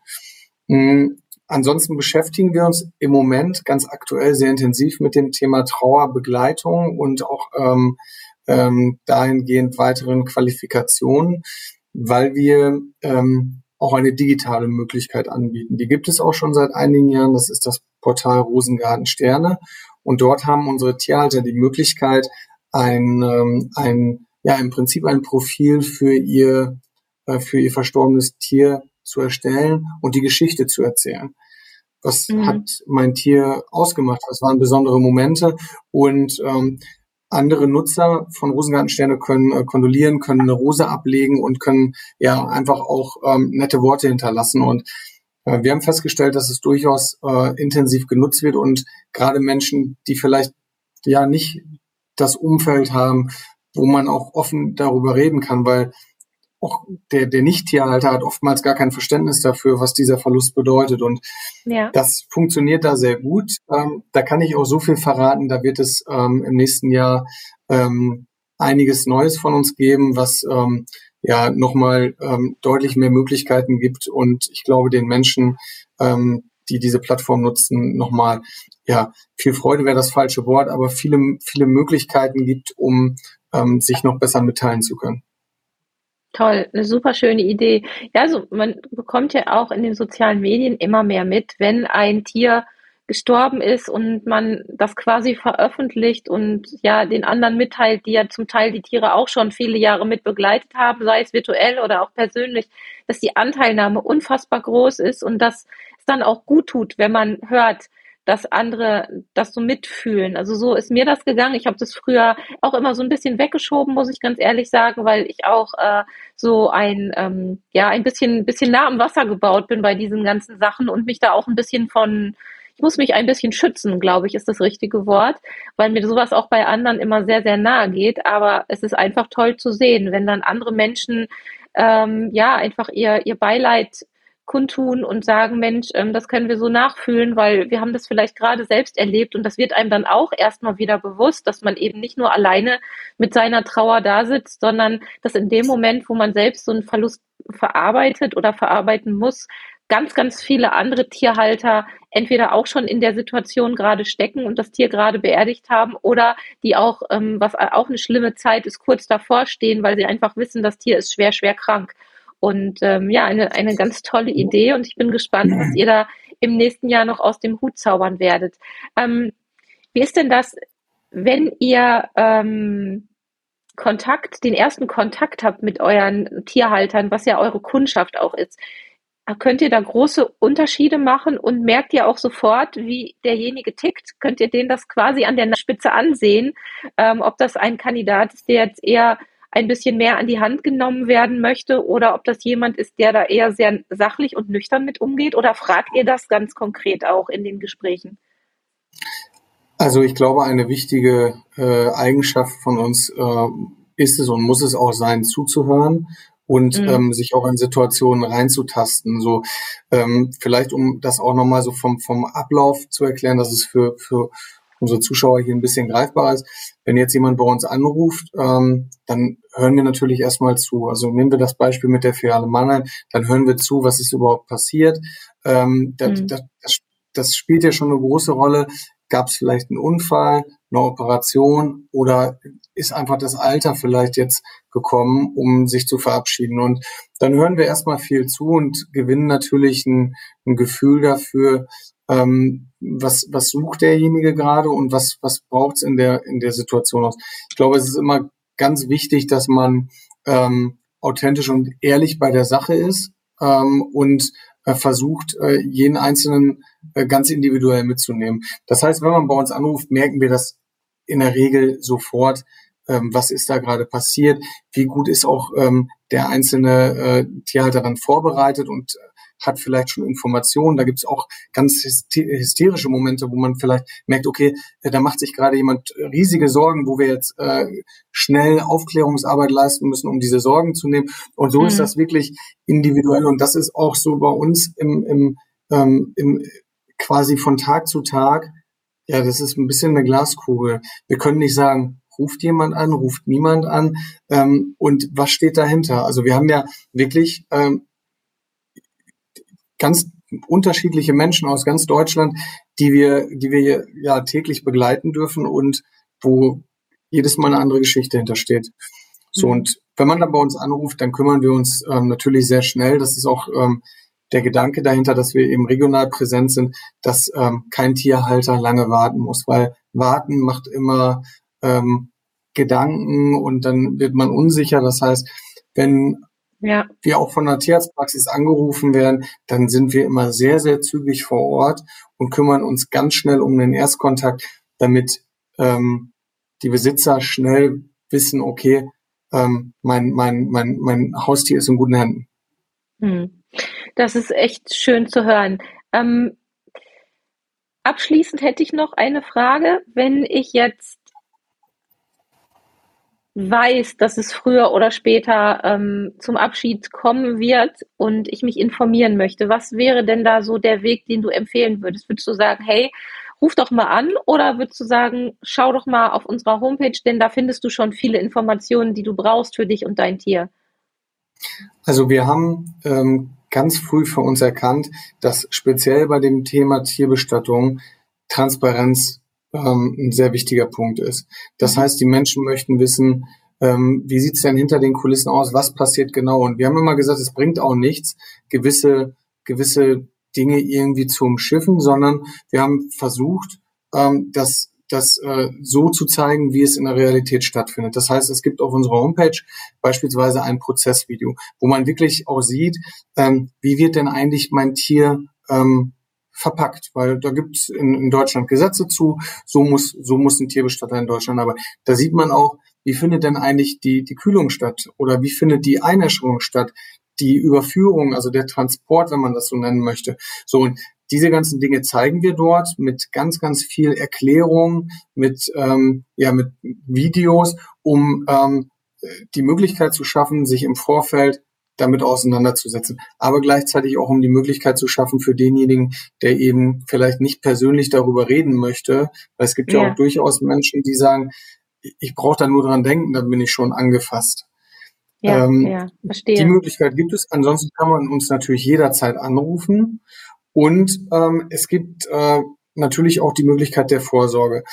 S3: Ansonsten beschäftigen wir uns im Moment ganz aktuell sehr intensiv mit dem Thema Trauerbegleitung und auch ähm, ähm, dahingehend weiteren Qualifikationen, weil wir ähm, auch eine digitale Möglichkeit anbieten. Die gibt es auch schon seit einigen Jahren. Das ist das Portal Rosengarten Sterne. Und dort haben unsere Tierhalter die Möglichkeit, ein, ähm, ein ja, im Prinzip ein Profil für ihr, äh, für ihr verstorbenes Tier zu erstellen und die Geschichte zu erzählen. Was mhm. hat mein Tier ausgemacht? Was waren besondere Momente? Und ähm, andere Nutzer von Rosengartensterne können äh, kondolieren, können eine Rose ablegen und können ja einfach auch ähm, nette Worte hinterlassen. Und äh, wir haben festgestellt, dass es durchaus äh, intensiv genutzt wird und gerade Menschen, die vielleicht ja nicht das Umfeld haben, wo man auch offen darüber reden kann, weil auch der, der Nicht-Tierhalter hat oftmals gar kein Verständnis dafür, was dieser Verlust bedeutet. Und ja. das funktioniert da sehr gut. Ähm, da kann ich auch so viel verraten. Da wird es ähm, im nächsten Jahr ähm, einiges Neues von uns geben, was ähm, ja nochmal ähm, deutlich mehr Möglichkeiten gibt und ich glaube den Menschen, ähm, die diese Plattform nutzen, nochmal ja viel Freude wäre das falsche Wort, aber viele viele Möglichkeiten gibt, um ähm, sich noch besser mitteilen zu können.
S1: Toll, eine super schöne Idee. Ja, also man bekommt ja auch in den sozialen Medien immer mehr mit, wenn ein Tier gestorben ist und man das quasi veröffentlicht und ja den anderen mitteilt, die ja zum Teil die Tiere auch schon viele Jahre mit begleitet haben, sei es virtuell oder auch persönlich, dass die Anteilnahme unfassbar groß ist und dass es dann auch gut tut, wenn man hört, dass andere das so mitfühlen. Also so ist mir das gegangen. Ich habe das früher auch immer so ein bisschen weggeschoben, muss ich ganz ehrlich sagen, weil ich auch äh, so ein ähm, ja ein bisschen bisschen nah am Wasser gebaut bin bei diesen ganzen Sachen und mich da auch ein bisschen von ich muss mich ein bisschen schützen, glaube ich, ist das richtige Wort, weil mir sowas auch bei anderen immer sehr, sehr nahe geht. Aber es ist einfach toll zu sehen, wenn dann andere Menschen ähm, ja einfach ihr, ihr Beileid kundtun und sagen, Mensch, ähm, das können wir so nachfühlen, weil wir haben das vielleicht gerade selbst erlebt und das wird einem dann auch erstmal wieder bewusst, dass man eben nicht nur alleine mit seiner Trauer da sitzt, sondern dass in dem Moment, wo man selbst so einen Verlust verarbeitet oder verarbeiten muss, ganz, ganz viele andere Tierhalter entweder auch schon in der Situation gerade stecken und das Tier gerade beerdigt haben oder die auch, ähm, was auch eine schlimme Zeit ist, kurz davor stehen, weil sie einfach wissen, das Tier ist schwer, schwer krank. Und ähm, ja, eine, eine ganz tolle Idee und ich bin gespannt, was ihr da im nächsten Jahr noch aus dem Hut zaubern werdet. Ähm, wie ist denn das, wenn ihr ähm, Kontakt, den ersten Kontakt habt mit euren Tierhaltern, was ja eure Kundschaft auch ist? Könnt ihr da große Unterschiede machen und merkt ihr auch sofort, wie derjenige tickt? Könnt ihr den das quasi an der Spitze ansehen, ähm, ob das ein Kandidat ist, der jetzt eher ein bisschen mehr an die Hand genommen werden möchte oder ob das jemand ist, der da eher sehr sachlich und nüchtern mit umgeht oder fragt ihr das ganz konkret auch in den Gesprächen?
S3: Also ich glaube, eine wichtige äh, Eigenschaft von uns äh, ist es und muss es auch sein, zuzuhören und mhm. ähm, sich auch in Situationen reinzutasten. So ähm, vielleicht um das auch nochmal so vom vom Ablauf zu erklären, dass es für für unsere Zuschauer hier ein bisschen greifbarer ist. Wenn jetzt jemand bei uns anruft, ähm, dann hören wir natürlich erstmal zu. Also nehmen wir das Beispiel mit der Filiale Mannheim, dann hören wir zu, was ist überhaupt passiert. Ähm, das, mhm. das, das spielt ja schon eine große Rolle. Gab es vielleicht einen Unfall, eine Operation oder ist einfach das Alter vielleicht jetzt gekommen, um sich zu verabschieden. Und dann hören wir erstmal viel zu und gewinnen natürlich ein, ein Gefühl dafür, ähm, was, was sucht derjenige gerade und was, was braucht es in der, in der Situation aus. Ich glaube, es ist immer ganz wichtig, dass man ähm, authentisch und ehrlich bei der Sache ist ähm, und äh, versucht, äh, jeden Einzelnen äh, ganz individuell mitzunehmen. Das heißt, wenn man bei uns anruft, merken wir das in der Regel sofort, ähm, was ist da gerade passiert, wie gut ist auch ähm, der einzelne äh, Tierhalter dann vorbereitet und hat vielleicht schon Informationen. Da gibt es auch ganz hysterische Momente, wo man vielleicht merkt, okay, äh, da macht sich gerade jemand riesige Sorgen, wo wir jetzt äh, schnell Aufklärungsarbeit leisten müssen, um diese Sorgen zu nehmen. Und so mhm. ist das wirklich individuell. Und das ist auch so bei uns im, im, ähm, im quasi von Tag zu Tag. Ja, das ist ein bisschen eine Glaskugel. Wir können nicht sagen, ruft jemand an, ruft niemand an ähm, und was steht dahinter? Also wir haben ja wirklich ähm, ganz unterschiedliche Menschen aus ganz Deutschland, die wir, die wir ja täglich begleiten dürfen und wo jedes Mal eine andere Geschichte hintersteht. So mhm. und wenn man dann bei uns anruft, dann kümmern wir uns ähm, natürlich sehr schnell. Das ist auch ähm, der Gedanke dahinter, dass wir eben regional präsent sind, dass ähm, kein Tierhalter lange warten muss, weil warten macht immer ähm, Gedanken und dann wird man unsicher. Das heißt, wenn ja. wir auch von der Tierarztpraxis angerufen werden, dann sind wir immer sehr, sehr zügig vor Ort und kümmern uns ganz schnell um den Erstkontakt, damit ähm, die Besitzer schnell wissen, okay, ähm, mein, mein, mein, mein Haustier ist in guten Händen.
S1: Hm. Das ist echt schön zu hören. Ähm, abschließend hätte ich noch eine Frage. Wenn ich jetzt weiß, dass es früher oder später ähm, zum Abschied kommen wird und ich mich informieren möchte, was wäre denn da so der Weg, den du empfehlen würdest? Würdest du sagen, hey, ruf doch mal an oder würdest du sagen, schau doch mal auf unserer Homepage, denn da findest du schon viele Informationen, die du brauchst für dich und dein Tier?
S3: Also wir haben ähm, ganz früh für uns erkannt, dass speziell bei dem Thema Tierbestattung Transparenz ähm, ein sehr wichtiger Punkt ist. Das heißt, die Menschen möchten wissen, ähm, wie sieht's denn hinter den Kulissen aus, was passiert genau. Und wir haben immer gesagt, es bringt auch nichts, gewisse, gewisse Dinge irgendwie zu umschiffen, sondern wir haben versucht, ähm, das das äh, so zu zeigen, wie es in der Realität stattfindet. Das heißt, es gibt auf unserer Homepage beispielsweise ein Prozessvideo, wo man wirklich auch sieht, ähm, wie wird denn eigentlich mein Tier ähm, verpackt, weil da gibt es in, in, Deutschland Gesetze zu, so muss, so muss ein Tierbestatter in Deutschland, aber da sieht man auch, wie findet denn eigentlich die, die Kühlung statt? Oder wie findet die Einäscherung statt, die Überführung, also der Transport, wenn man das so nennen möchte. So, und diese ganzen Dinge zeigen wir dort mit ganz, ganz viel Erklärung, mit, ähm, ja, mit Videos, um ähm, die Möglichkeit zu schaffen, sich im Vorfeld damit auseinanderzusetzen. Aber gleichzeitig auch um die Möglichkeit zu schaffen für denjenigen, der eben vielleicht nicht persönlich darüber reden möchte. Weil es gibt ja, ja auch durchaus Menschen, die sagen, ich brauche da nur dran denken, dann bin ich schon angefasst. Ja, ähm, ja, verstehe. Die Möglichkeit gibt es. Ansonsten kann man uns natürlich jederzeit anrufen. Und ähm, es gibt äh, natürlich auch die Möglichkeit der Vorsorge.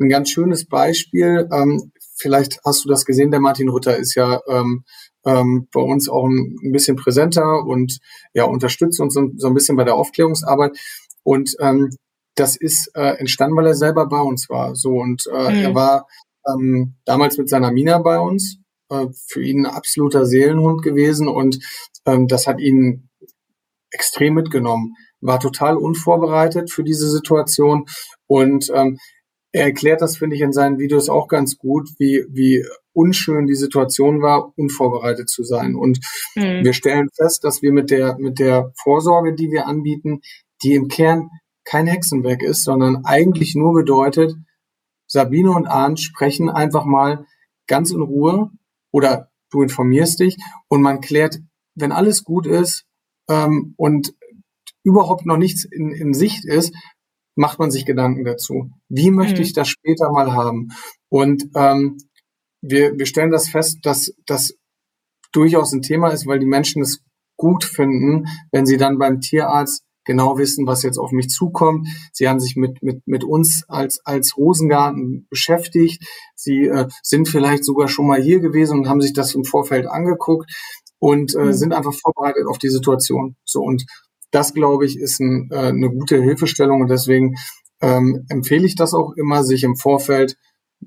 S3: Ein ganz schönes Beispiel, ähm, vielleicht hast du das gesehen, der Martin Rütter ist ja ähm, ähm, bei uns auch ein, ein, bisschen präsenter und ja unterstützt uns so, so ein bisschen bei der Aufklärungsarbeit. Und ähm, das ist äh, entstanden, weil er selber bei uns war. So und äh, mhm. er war ähm, damals mit seiner Mina bei uns. Äh, für ihn ein absoluter Seelenhund gewesen und ähm, das hat ihn extrem mitgenommen. War total unvorbereitet für diese Situation und ähm, er erklärt das, finde ich, in seinen Videos auch ganz gut, wie, wie unschön die Situation war, unvorbereitet zu sein. Und mhm. wir stellen fest, dass wir mit der, mit der Vorsorge, die wir anbieten, die im Kern kein Hexenwerk ist, sondern eigentlich nur bedeutet, Sabine und Arndt sprechen einfach mal ganz in Ruhe oder du informierst dich und man klärt, wenn alles gut ist ähm, und überhaupt noch nichts in, in Sicht ist, macht man sich Gedanken dazu. Wie möchte mhm. ich das später mal haben? Und ähm, wir, wir stellen das fest, dass das durchaus ein Thema ist, weil die Menschen es gut finden, wenn sie dann beim Tierarzt genau wissen, was jetzt auf mich zukommt. Sie haben sich mit, mit, mit uns als, als Rosengarten beschäftigt. Sie äh, sind vielleicht sogar schon mal hier gewesen und haben sich das im Vorfeld angeguckt und äh, mhm. sind einfach vorbereitet auf die Situation. So und das, glaube ich, ist ein, äh, eine gute Hilfestellung und deswegen ähm, empfehle ich das auch immer, sich im Vorfeld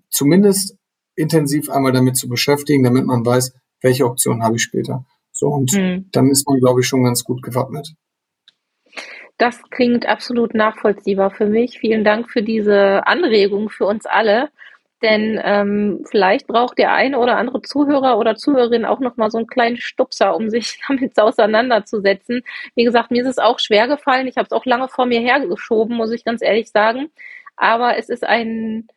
S3: zumindest intensiv einmal damit zu beschäftigen, damit man weiß, welche Option habe ich später. So und mhm. dann ist man, glaube ich, schon ganz gut gewappnet.
S1: Das klingt absolut nachvollziehbar für mich. Vielen Dank für diese Anregung für uns alle. Denn ähm, vielleicht braucht der eine oder andere Zuhörer oder Zuhörerin auch noch mal so einen kleinen Stupser, um sich damit auseinanderzusetzen. Wie gesagt, mir ist es auch schwer gefallen. Ich habe es auch lange vor mir hergeschoben, muss ich ganz ehrlich sagen. Aber es ist ein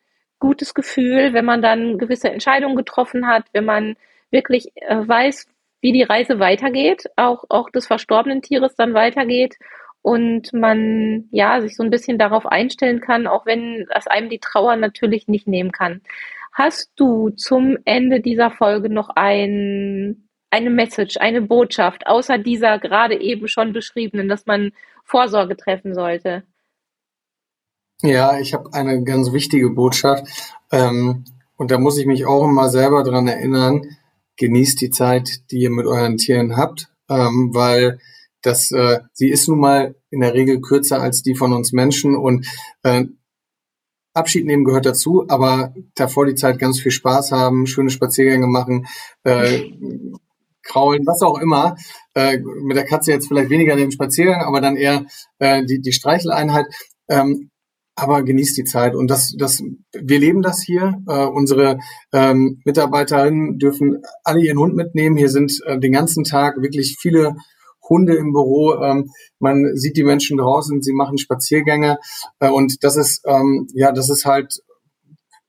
S1: gutes Gefühl, wenn man dann gewisse Entscheidungen getroffen hat, wenn man wirklich äh, weiß, wie die Reise weitergeht, auch, auch des verstorbenen Tieres dann weitergeht und man ja sich so ein bisschen darauf einstellen kann, auch wenn das einem die Trauer natürlich nicht nehmen kann. Hast du zum Ende dieser Folge noch ein, eine Message, eine Botschaft, außer dieser gerade eben schon beschriebenen, dass man Vorsorge treffen sollte?
S3: Ja, ich habe eine ganz wichtige Botschaft. Ähm, und da muss ich mich auch immer selber dran erinnern, genießt die Zeit, die ihr mit euren Tieren habt, ähm, weil das, äh, sie ist nun mal in der Regel kürzer als die von uns Menschen und äh, Abschied nehmen gehört dazu, aber davor die Zeit ganz viel Spaß haben, schöne Spaziergänge machen, äh, kraulen, was auch immer. Äh, mit der Katze jetzt vielleicht weniger den Spaziergang, aber dann eher äh, die, die Streicheleinheit. Ähm, aber genießt die Zeit und das, das, wir leben das hier. Äh, unsere ähm, Mitarbeiterinnen dürfen alle ihren Hund mitnehmen. Hier sind äh, den ganzen Tag wirklich viele Hunde im Büro. Ähm, man sieht die Menschen draußen, sie machen Spaziergänge äh, und das ist ähm, ja, das ist halt,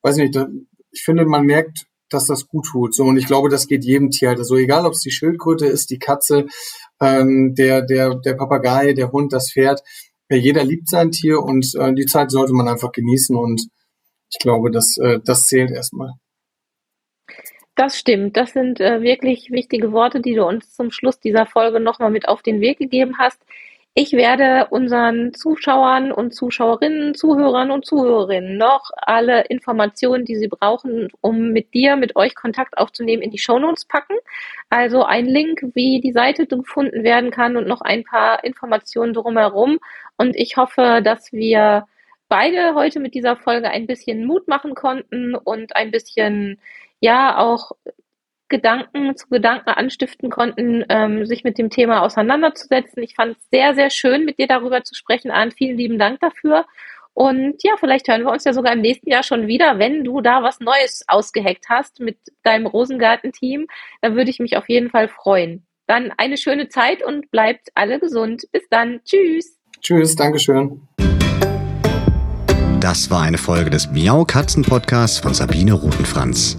S3: weiß nicht, da, ich finde, man merkt, dass das gut tut. So und ich glaube, das geht jedem Tier. Also egal, ob es die Schildkröte ist, die Katze, ähm, der der der Papagei, der Hund, das Pferd ja, jeder liebt sein Tier und äh, die Zeit sollte man einfach genießen und ich glaube, das, äh, das zählt erstmal.
S1: Das stimmt. Das sind äh, wirklich wichtige Worte, die du uns zum Schluss dieser Folge nochmal mit auf den Weg gegeben hast. Ich werde unseren Zuschauern und Zuschauerinnen, Zuhörern und Zuhörerinnen noch alle Informationen, die sie brauchen, um mit dir, mit euch Kontakt aufzunehmen, in die Shownotes packen. Also ein Link, wie die Seite gefunden werden kann und noch ein paar Informationen drumherum. Und ich hoffe, dass wir beide heute mit dieser Folge ein bisschen Mut machen konnten und ein bisschen, ja, auch Gedanken zu Gedanken anstiften konnten, ähm, sich mit dem Thema auseinanderzusetzen. Ich fand es sehr, sehr schön, mit dir darüber zu sprechen. An vielen lieben Dank dafür. Und ja, vielleicht hören wir uns ja sogar im nächsten Jahr schon wieder, wenn du da was Neues ausgeheckt hast mit deinem Rosengarten-Team. Dann würde ich mich auf jeden Fall freuen. Dann eine schöne Zeit und bleibt alle gesund. Bis dann. Tschüss.
S3: Tschüss, Dankeschön.
S2: Das war eine Folge des Miau Katzen Podcasts von Sabine Rutenfranz.